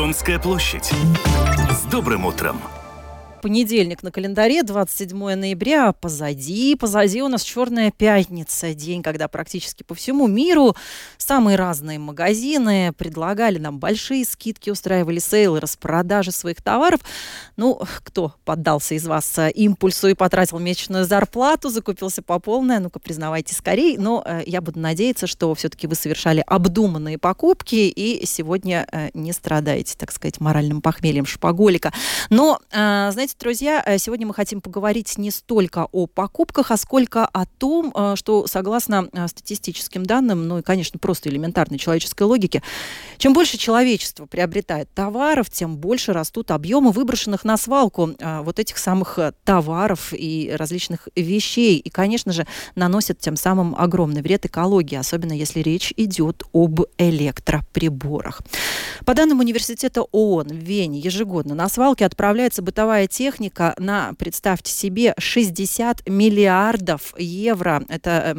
Домская площадь. С добрым утром! Понедельник на календаре, 27 ноября. Позади, позади у нас Черная пятница, день, когда практически по всему миру самые разные магазины предлагали нам большие скидки, устраивали сейлы, распродажи своих товаров. Ну, кто поддался из вас э, импульсу и потратил месячную зарплату, закупился по полной, ну-ка, признавайте скорее. Но э, я буду надеяться, что все-таки вы совершали обдуманные покупки и сегодня э, не страдаете, так сказать, моральным похмельем шпаголика. Но, э, знаете, Здравствуйте, друзья! Э, сегодня мы хотим поговорить не столько о покупках, а сколько о том, э, что согласно э, статистическим данным, ну и, конечно, просто элементарной человеческой логике, чем больше человечество приобретает товаров, тем больше растут объемы выброшенных на свалку вот этих самых товаров и различных вещей. И, конечно же, наносят тем самым огромный вред экологии, особенно если речь идет об электроприборах. По данным университета ООН в Вене ежегодно на свалке отправляется бытовая техника на, представьте себе, 60 миллиардов евро. Это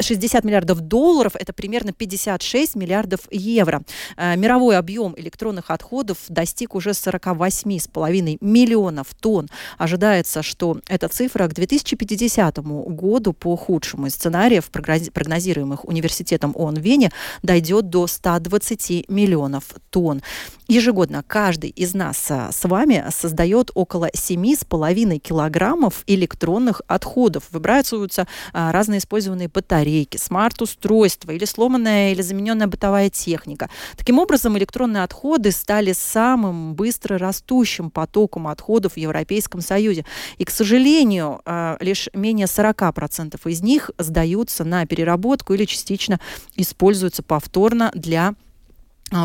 60 э, э, миллиардов долларов, это примерно 56 миллиардов евро. Э, мировой объем электронных отходов достиг уже 48,5 миллионов тонн. Ожидается, что эта цифра к 2050 году по худшему из сценариев, прогнозируемых университетом ООН в Вене, дойдет до 120 миллионов тонн. Ежегодно каждый из нас с вами создает около 7,5 килограммов электронных отходов. Выбрасываются а, разные использованные батарейки, смарт-устройства или сломанная или замененная бытовая техника. Таким образом, электронные отходы стали самым быстро растущим потоком отходов в Европейском Союзе. И, к сожалению, а, лишь менее 40% из них сдаются на переработку или частично используются повторно для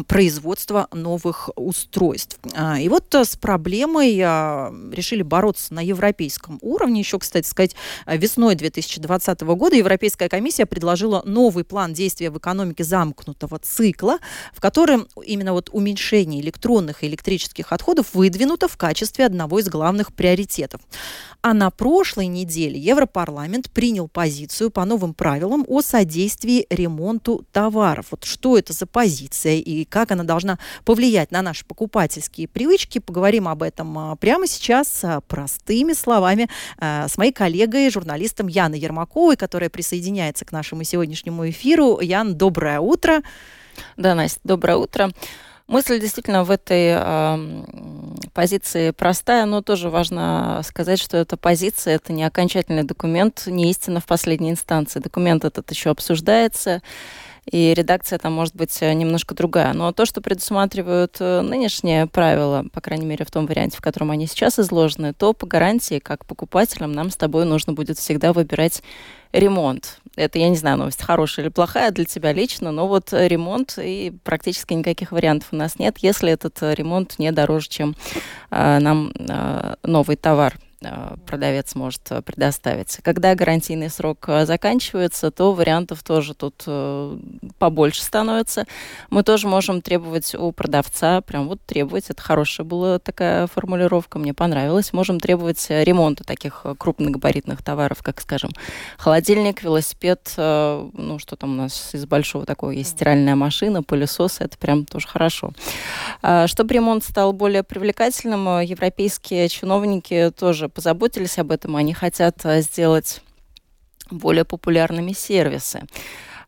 производства новых устройств. А, и вот э, с проблемой а, решили бороться на европейском уровне. Еще, кстати сказать, весной 2020 года Европейская комиссия предложила новый план действия в экономике замкнутого цикла, в котором именно вот уменьшение электронных и электрических отходов выдвинуто в качестве одного из главных приоритетов. А на прошлой неделе Европарламент принял позицию по новым правилам о содействии ремонту товаров. Вот что это за позиция и как она должна повлиять на наши покупательские привычки. Поговорим об этом а, прямо сейчас а, простыми словами а, с моей коллегой, журналистом Яной Ермаковой, которая присоединяется к нашему сегодняшнему эфиру. Ян, доброе утро. Да, Настя, доброе утро. Мысль действительно в этой э, позиции простая, но тоже важно сказать, что эта позиция это не окончательный документ, не истина в последней инстанции. Документ этот еще обсуждается и редакция там может быть э, немножко другая. Но то, что предусматривают э, нынешние правила, по крайней мере в том варианте, в котором они сейчас изложены, то по гарантии, как покупателям, нам с тобой нужно будет всегда выбирать ремонт. Это, я не знаю, новость хорошая или плохая для тебя лично, но вот ремонт и практически никаких вариантов у нас нет, если этот ремонт не дороже, чем э, нам э, новый товар. Э, продавец может э, предоставить. Когда гарантийный срок э, заканчивается, то вариантов тоже тут побольше становится. Мы тоже можем требовать у продавца, прям вот требовать, это хорошая была такая формулировка, мне понравилась, можем требовать ремонта таких крупногабаритных товаров, как, скажем, холодильник, велосипед, ну, что там у нас из большого такого есть стиральная машина, пылесос, это прям тоже хорошо. А, чтобы ремонт стал более привлекательным, европейские чиновники тоже позаботились об этом, они хотят э, сделать более популярными сервисы.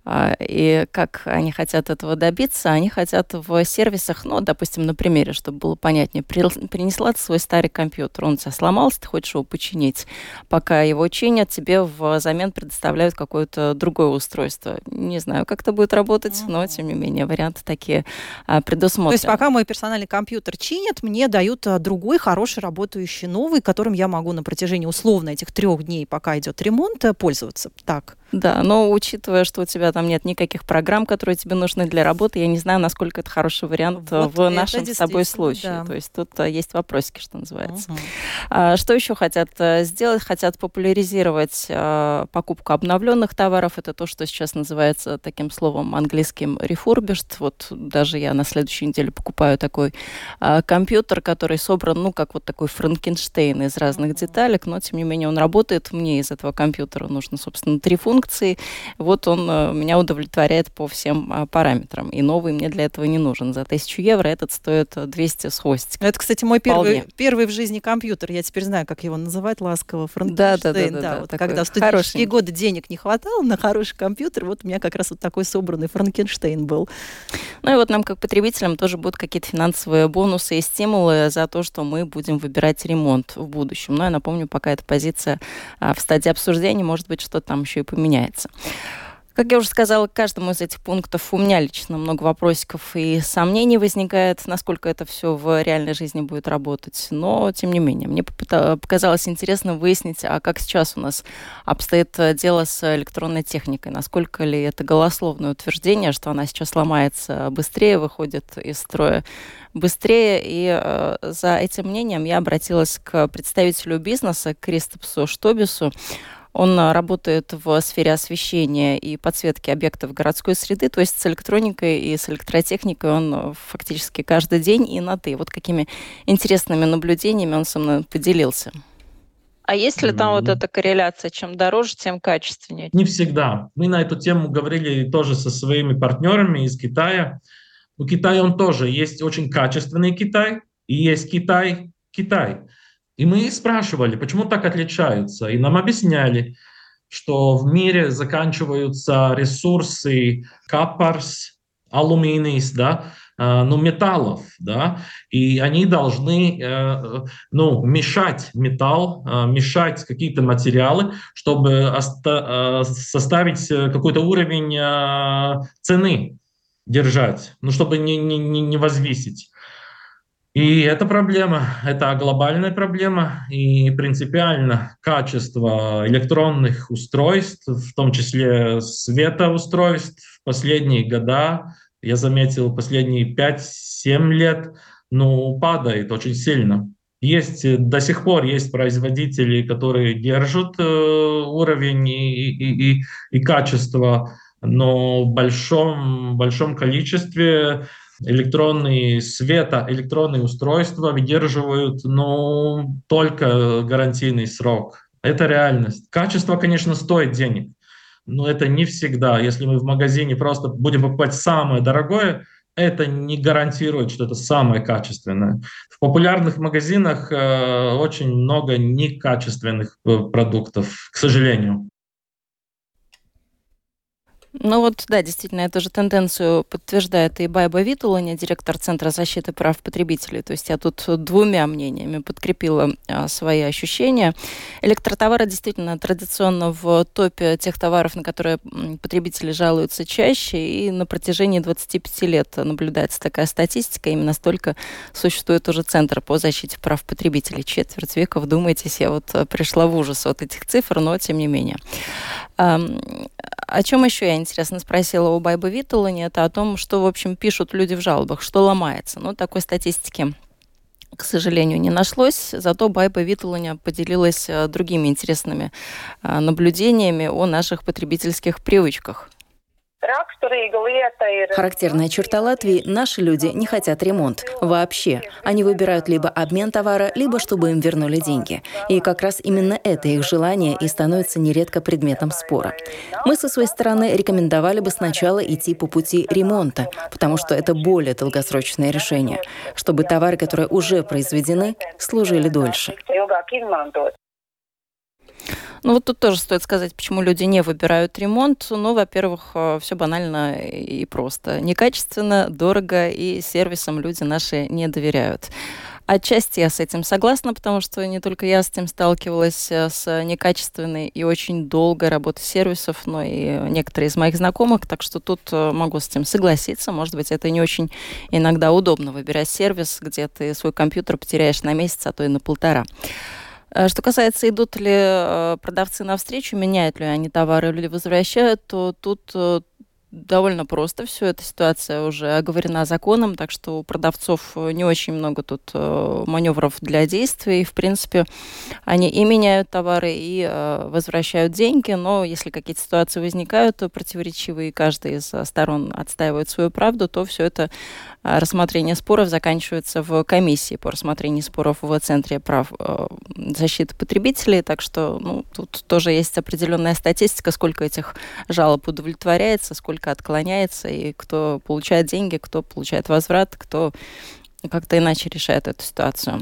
А, и как они хотят этого добиться? Они хотят в сервисах, ну, допустим, на примере, чтобы было понятнее, принесла ты свой старый компьютер, он у тебя сломался, ты хочешь его починить. Пока его чинят, тебе взамен предоставляют какое-то другое устройство. Не знаю, как это будет работать, но, тем не менее, варианты такие а, предусмотрены. То есть пока мой персональный компьютер чинят, мне дают а, другой, хороший, работающий, новый, которым я могу на протяжении условно этих трех дней, пока идет ремонт, э, пользоваться. Так. Да, но учитывая, что у тебя там нет никаких программ, которые тебе нужны для работы, я не знаю, насколько это хороший вариант э, вот в нашем с тобой случае. Да. То есть тут э, есть вопросики, что называется. Угу. А, что еще хотят э, сделать? Хотят популяризировать а, покупку обновленных товаров. Это то, что сейчас называется таким словом английским refurbished. Вот даже я на следующей неделе покупаю такой а, компьютер, который собран, ну, как вот такой Франкенштейн из разных угу. деталек, но тем не менее он работает. Мне из этого компьютера нужно, собственно, три функции функции. Вот он меня удовлетворяет по всем параметрам. И новый мне для этого не нужен. За тысячу евро этот стоит 200 с хвостиком. Это, кстати, мой первый, первый в жизни компьютер. Я теперь знаю, как его называть ласково. Да, да, да, да, да. Вот когда в студенческие годы денег не хватало на хороший компьютер, вот у меня как раз вот такой собранный Франкенштейн был. Ну и вот нам, как потребителям, тоже будут какие-то финансовые бонусы и стимулы за то, что мы будем выбирать ремонт в будущем. Но я напомню, пока эта позиция а, в стадии обсуждения, может быть, что-то там еще и поменяется. Как я уже сказала, к каждому из этих пунктов у меня лично много вопросиков и сомнений возникает, насколько это все в реальной жизни будет работать. Но, тем не менее, мне показалось интересно выяснить, а как сейчас у нас обстоит дело с электронной техникой. Насколько ли это голословное утверждение, что она сейчас ломается быстрее, выходит из строя быстрее. И э, за этим мнением я обратилась к представителю бизнеса Кристопсу Штобису. Он а, работает в сфере освещения и подсветки объектов городской среды, то есть с электроникой и с электротехникой он а, фактически каждый день и на «ты». Вот какими интересными наблюдениями он со мной поделился. А есть ли там mm-hmm. вот эта корреляция, чем дороже, тем качественнее? Не всегда. Мы на эту тему говорили тоже со своими партнерами из Китая. У Китая он тоже есть очень качественный Китай и есть Китай Китай. И мы спрашивали, почему так отличаются. И нам объясняли, что в мире заканчиваются ресурсы капарс, алюминий, да, э, ну, металлов, да, и они должны, э, ну, мешать металл, э, мешать какие-то материалы, чтобы составить какой-то уровень цены держать, ну, чтобы не, не, не возвисить. И это проблема, это глобальная проблема, и принципиально качество электронных устройств, в том числе светоустройств, в последние года, я заметил, последние 5-7 лет, ну, падает очень сильно. Есть до сих пор есть производители, которые держат э, уровень и, и, и, и качество, но в большом, большом количестве электронные света, электронные устройства выдерживают ну, только гарантийный срок. Это реальность. Качество, конечно, стоит денег, но это не всегда. Если мы в магазине просто будем покупать самое дорогое, это не гарантирует, что это самое качественное. В популярных магазинах э, очень много некачественных э, продуктов, к сожалению. Ну вот, да, действительно, эту же тенденцию подтверждает и Байба Витуланя, директор Центра защиты прав потребителей. То есть я тут двумя мнениями подкрепила а, свои ощущения. Электротовары действительно традиционно в топе тех товаров, на которые потребители жалуются чаще, и на протяжении 25 лет наблюдается такая статистика. Именно столько существует уже Центр по защите прав потребителей. Четверть века, вдумайтесь, я вот пришла в ужас от этих цифр, но тем не менее. О чем еще я, интересно, спросила у Байбы Витулани, это о том, что, в общем, пишут люди в жалобах, что ломается. Ну, такой статистики к сожалению, не нашлось. Зато Байба Витуланя поделилась э, другими интересными э, наблюдениями о наших потребительских привычках. Характерная черта Латвии – наши люди не хотят ремонт. Вообще. Они выбирают либо обмен товара, либо чтобы им вернули деньги. И как раз именно это их желание и становится нередко предметом спора. Мы со своей стороны рекомендовали бы сначала идти по пути ремонта, потому что это более долгосрочное решение, чтобы товары, которые уже произведены, служили дольше. Ну вот тут тоже стоит сказать, почему люди не выбирают ремонт. Ну, во-первых, э, все банально и просто. Некачественно, дорого, и сервисам люди наши не доверяют. Отчасти я с этим согласна, потому что не только я с этим сталкивалась э, с некачественной и очень долгой работой сервисов, но и некоторые из моих знакомых, так что тут э, могу с этим согласиться. Может быть, это не очень иногда удобно выбирать сервис, где ты свой компьютер потеряешь на месяц, а то и на полтора. Э, что касается, идут ли э, продавцы навстречу, меняют ли они товары или возвращают, то тут э, довольно просто все. Эта ситуация уже оговорена законом, так что у продавцов не очень много тут маневров для действий. В принципе, они и меняют товары, и возвращают деньги, но если какие-то ситуации возникают противоречивые, и каждый из сторон отстаивает свою правду, то все это рассмотрение споров заканчивается в комиссии по рассмотрению споров в Центре прав защиты потребителей. Так что ну, тут тоже есть определенная статистика, сколько этих жалоб удовлетворяется, сколько отклоняется, и кто получает деньги, кто получает возврат, кто как-то иначе решает эту ситуацию.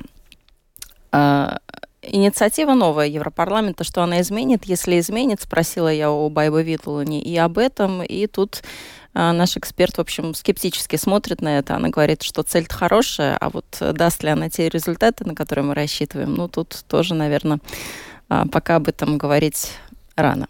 А, инициатива новая Европарламента, что она изменит? Если изменит, спросила я у Байба Витлуни и об этом, и тут а, наш эксперт, в общем, скептически смотрит на это. Она говорит, что цель-то хорошая, а вот даст ли она те результаты, на которые мы рассчитываем, ну, тут тоже, наверное, а, пока об этом говорить рано.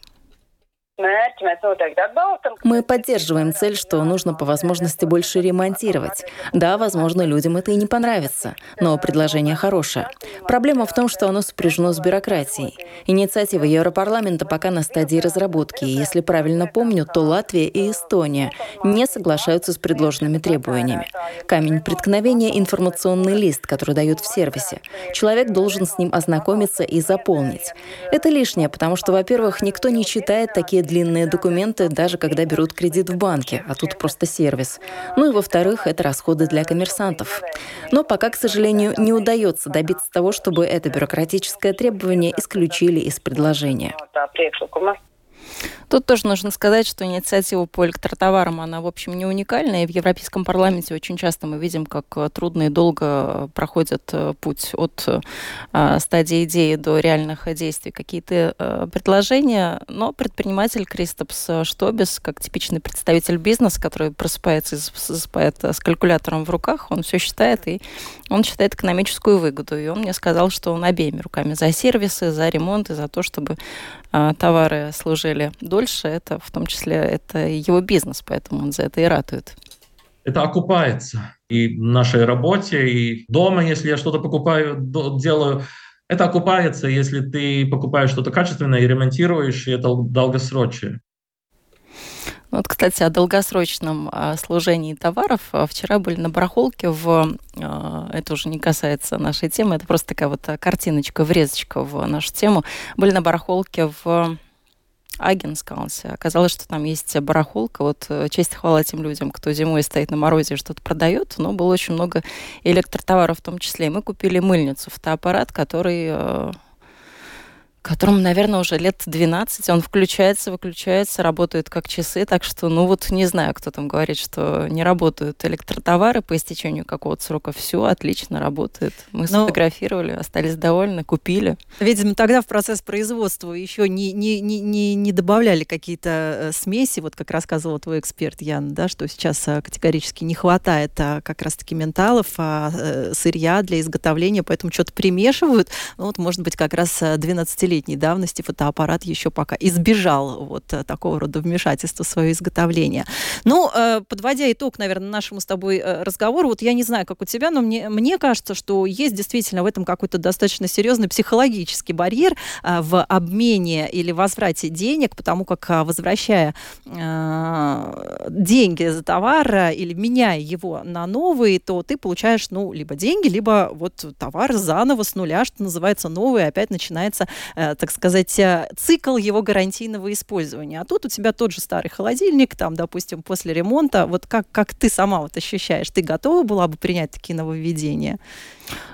Мы поддерживаем цель, что нужно по возможности больше ремонтировать. Да, возможно, людям это и не понравится, но предложение хорошее. Проблема в том, что оно сопряжено с бюрократией. Инициатива Европарламента пока на стадии разработки, и если правильно помню, то Латвия и Эстония не соглашаются с предложенными требованиями. Камень преткновения — информационный лист, который дают в сервисе. Человек должен с ним ознакомиться и заполнить. Это лишнее, потому что, во-первых, никто не читает такие длинные документы, даже когда берут кредит в банке, а тут просто сервис. Ну и во-вторых, это расходы для коммерсантов. Но пока, к сожалению, не удается добиться того, чтобы это бюрократическое требование исключили из предложения. Тут тоже нужно сказать, что инициатива по электротоварам, она, в общем, не уникальная. И в Европейском парламенте очень часто мы видим, как э, трудно и долго проходит э, путь от э, стадии идеи до реальных действий какие-то предложения. Но предприниматель Кристопс Штобис, как типичный представитель бизнеса, который просыпается и засыпает с калькулятором в руках, он все считает, и он считает экономическую выгоду. И он мне сказал, что он обеими руками за сервисы, за ремонт и за то, чтобы товары служили дольше, это в том числе это его бизнес, поэтому он за это и ратует. Это окупается и в нашей работе, и дома, если я что-то покупаю, делаю, это окупается, если ты покупаешь что-то качественное и ремонтируешь, и это долгосрочное. Вот, кстати, о долгосрочном а, служении товаров. А, вчера были на барахолке в... А, это уже не касается нашей темы, это просто такая вот картиночка, врезочка в нашу тему. Были на барахолке в Агенскалсе. Оказалось, что там есть барахолка. Вот э, честь хвала тем людям, кто зимой стоит на морозе и что-то продает. Но было очень много электротоваров в том числе. И мы купили мыльницу, фотоаппарат, который э, которому, наверное, уже лет 12. Он включается, выключается, работает как часы. Так что, ну вот, не знаю, кто там говорит, что не работают электротовары по истечению какого-то срока. Все отлично работает. Мы Но... Ну, сфотографировали, остались довольны, купили. Видимо, тогда в процесс производства еще не, не, не, не, не добавляли какие-то э, смеси. Вот как рассказывал твой эксперт Ян, да, что сейчас э, категорически не хватает а, как раз-таки менталов, а, э, сырья для изготовления, поэтому что-то примешивают. Ну, вот, может быть, как раз 12 летней давности фотоаппарат еще пока избежал вот э, такого рода вмешательства в свое изготовление. Ну, э, подводя итог, наверное, нашему с тобой э, разговору, вот я не знаю, как у тебя, но мне, мне кажется, что есть действительно в этом какой-то достаточно серьезный психологический барьер в обмене или возврате денег, потому как возвращая деньги за товар или меняя его на новый, то ты получаешь, ну, либо деньги, либо вот товар заново с нуля, что называется, новый, опять начинается так сказать, э, цикл его гарантийного использования. А тут у тебя тот же старый холодильник, там, допустим, после ремонта. Вот как, как ты сама вот ощущаешь? Ты готова была бы принять такие нововведения?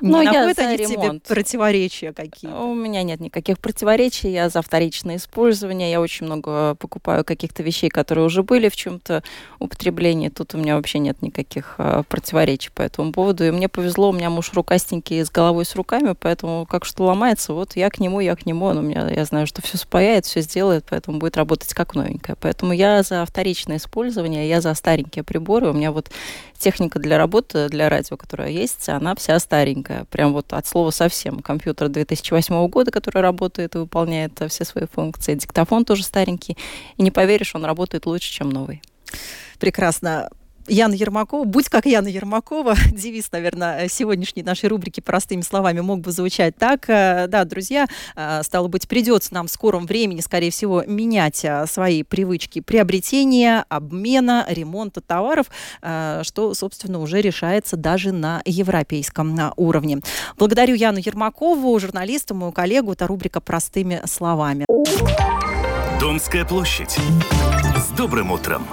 Но не я за они ремонт. тебе противоречия какие -то? У меня нет никаких противоречий. Я за вторичное использование. Я очень много покупаю каких-то вещей, которые уже были в чем-то употреблении. Тут у меня вообще нет никаких uh, противоречий по этому поводу. И мне повезло, у меня муж рукастенький с головой с руками, поэтому как что ломается, вот я к нему, я к нему. Он у меня, я знаю, что все спаяет, все сделает, поэтому будет работать как новенькая. Поэтому я за вторичное использование, я за старенькие приборы. У меня вот техника для работы, для радио, которая есть, она вся старенькая. Прям вот от слова совсем. Компьютер 2008 года, который работает и выполняет все свои функции. Диктофон тоже старенький. И не поверишь, он работает лучше, чем новый. Прекрасно. Яна Ермакова. «Будь как Яна Ермакова». Девиз, наверное, сегодняшней нашей рубрики «Простыми словами» мог бы звучать так. Э, да, друзья, э, стало быть, придется нам в скором времени, скорее всего, менять э, свои привычки приобретения, обмена, ремонта товаров, что, собственно, уже решается даже на европейском уровне. Благодарю Яну Ермакову, журналисту, мою коллегу. Это рубрика «Простыми словами». Домская площадь. С добрым утром!